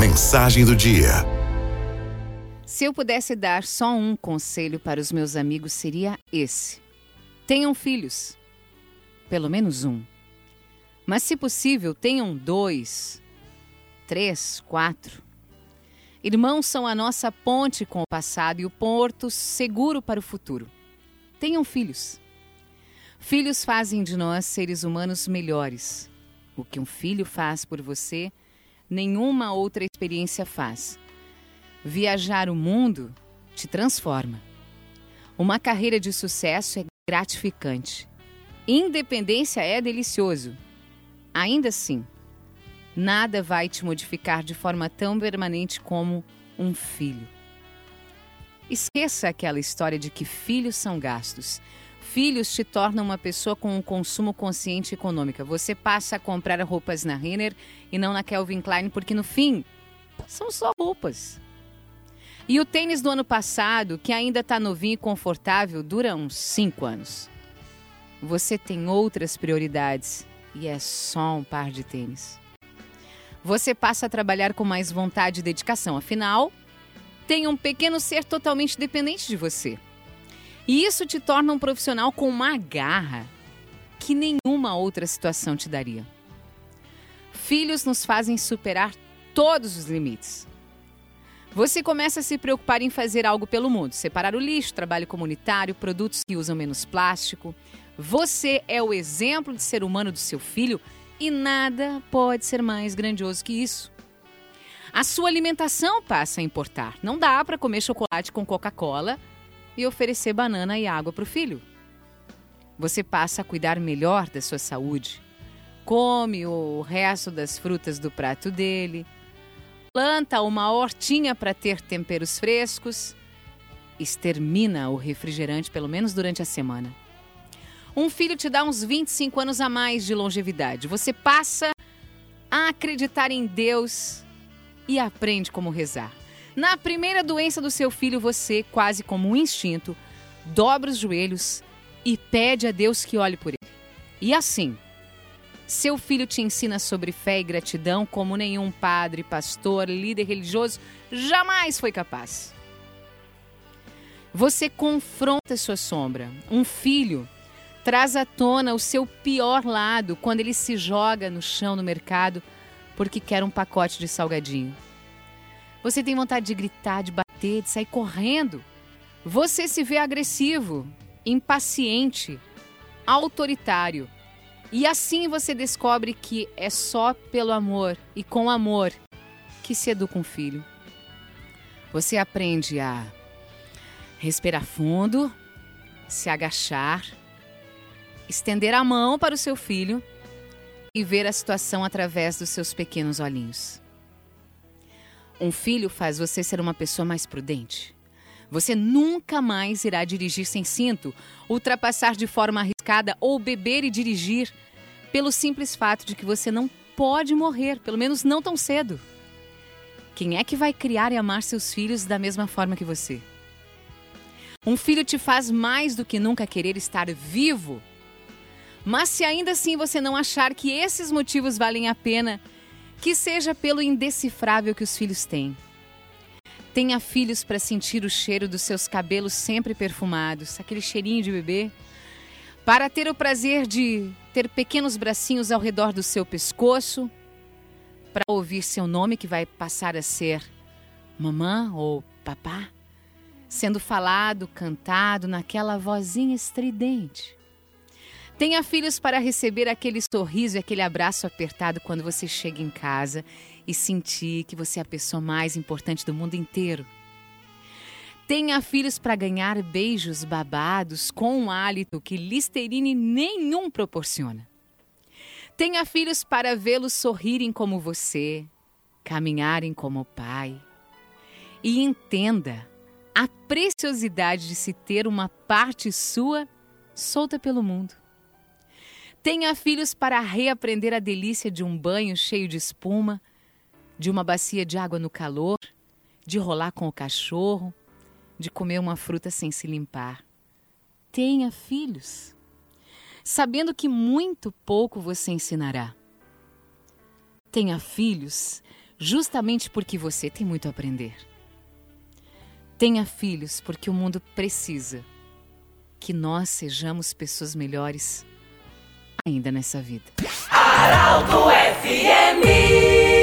mensagem do dia. Se eu pudesse dar só um conselho para os meus amigos, seria esse: tenham filhos. Pelo menos um. Mas, se possível, tenham dois, três, quatro. Irmãos são a nossa ponte com o passado e o porto seguro para o futuro. Tenham filhos. Filhos fazem de nós seres humanos melhores. O que um filho faz por você, nenhuma outra experiência faz. Viajar o mundo te transforma. Uma carreira de sucesso é gratificante. Independência é delicioso. Ainda assim, nada vai te modificar de forma tão permanente como um filho. Esqueça aquela história de que filhos são gastos. Filhos te tornam uma pessoa com um consumo consciente e econômica. Você passa a comprar roupas na Renner e não na Calvin Klein, porque no fim são só roupas. E o tênis do ano passado, que ainda está novinho e confortável, dura uns 5 anos. Você tem outras prioridades e é só um par de tênis. Você passa a trabalhar com mais vontade e dedicação, afinal, tem um pequeno ser totalmente dependente de você. E isso te torna um profissional com uma garra que nenhuma outra situação te daria. Filhos nos fazem superar todos os limites. Você começa a se preocupar em fazer algo pelo mundo, separar o lixo, trabalho comunitário, produtos que usam menos plástico. Você é o exemplo de ser humano do seu filho e nada pode ser mais grandioso que isso. A sua alimentação passa a importar. Não dá para comer chocolate com Coca-Cola e oferecer banana e água para o filho. Você passa a cuidar melhor da sua saúde. Come o resto das frutas do prato dele. Planta uma hortinha para ter temperos frescos. Extermina o refrigerante pelo menos durante a semana. Um filho te dá uns 25 anos a mais de longevidade. Você passa a acreditar em Deus e aprende como rezar. Na primeira doença do seu filho, você, quase como um instinto, dobra os joelhos e pede a Deus que olhe por ele. E assim, seu filho te ensina sobre fé e gratidão como nenhum padre, pastor, líder religioso jamais foi capaz. Você confronta sua sombra. Um filho traz à tona o seu pior lado quando ele se joga no chão no mercado porque quer um pacote de salgadinho. Você tem vontade de gritar, de bater, de sair correndo. Você se vê agressivo, impaciente, autoritário. E assim você descobre que é só pelo amor e com amor que se educa um filho. Você aprende a respirar fundo, se agachar, estender a mão para o seu filho e ver a situação através dos seus pequenos olhinhos. Um filho faz você ser uma pessoa mais prudente. Você nunca mais irá dirigir sem cinto, ultrapassar de forma arriscada ou beber e dirigir, pelo simples fato de que você não pode morrer, pelo menos não tão cedo. Quem é que vai criar e amar seus filhos da mesma forma que você? Um filho te faz mais do que nunca querer estar vivo. Mas se ainda assim você não achar que esses motivos valem a pena, que seja pelo indecifrável que os filhos têm. Tenha filhos para sentir o cheiro dos seus cabelos sempre perfumados, aquele cheirinho de bebê. Para ter o prazer de ter pequenos bracinhos ao redor do seu pescoço. Para ouvir seu nome, que vai passar a ser mamã ou papá. Sendo falado, cantado naquela vozinha estridente. Tenha filhos para receber aquele sorriso e aquele abraço apertado quando você chega em casa e sentir que você é a pessoa mais importante do mundo inteiro. Tenha filhos para ganhar beijos babados com um hálito que Listerine nenhum proporciona. Tenha filhos para vê-los sorrirem como você, caminharem como pai. E entenda a preciosidade de se ter uma parte sua solta pelo mundo. Tenha filhos para reaprender a delícia de um banho cheio de espuma, de uma bacia de água no calor, de rolar com o cachorro, de comer uma fruta sem se limpar. Tenha filhos, sabendo que muito pouco você ensinará. Tenha filhos justamente porque você tem muito a aprender. Tenha filhos porque o mundo precisa que nós sejamos pessoas melhores ainda nessa vida. Araldo FMI.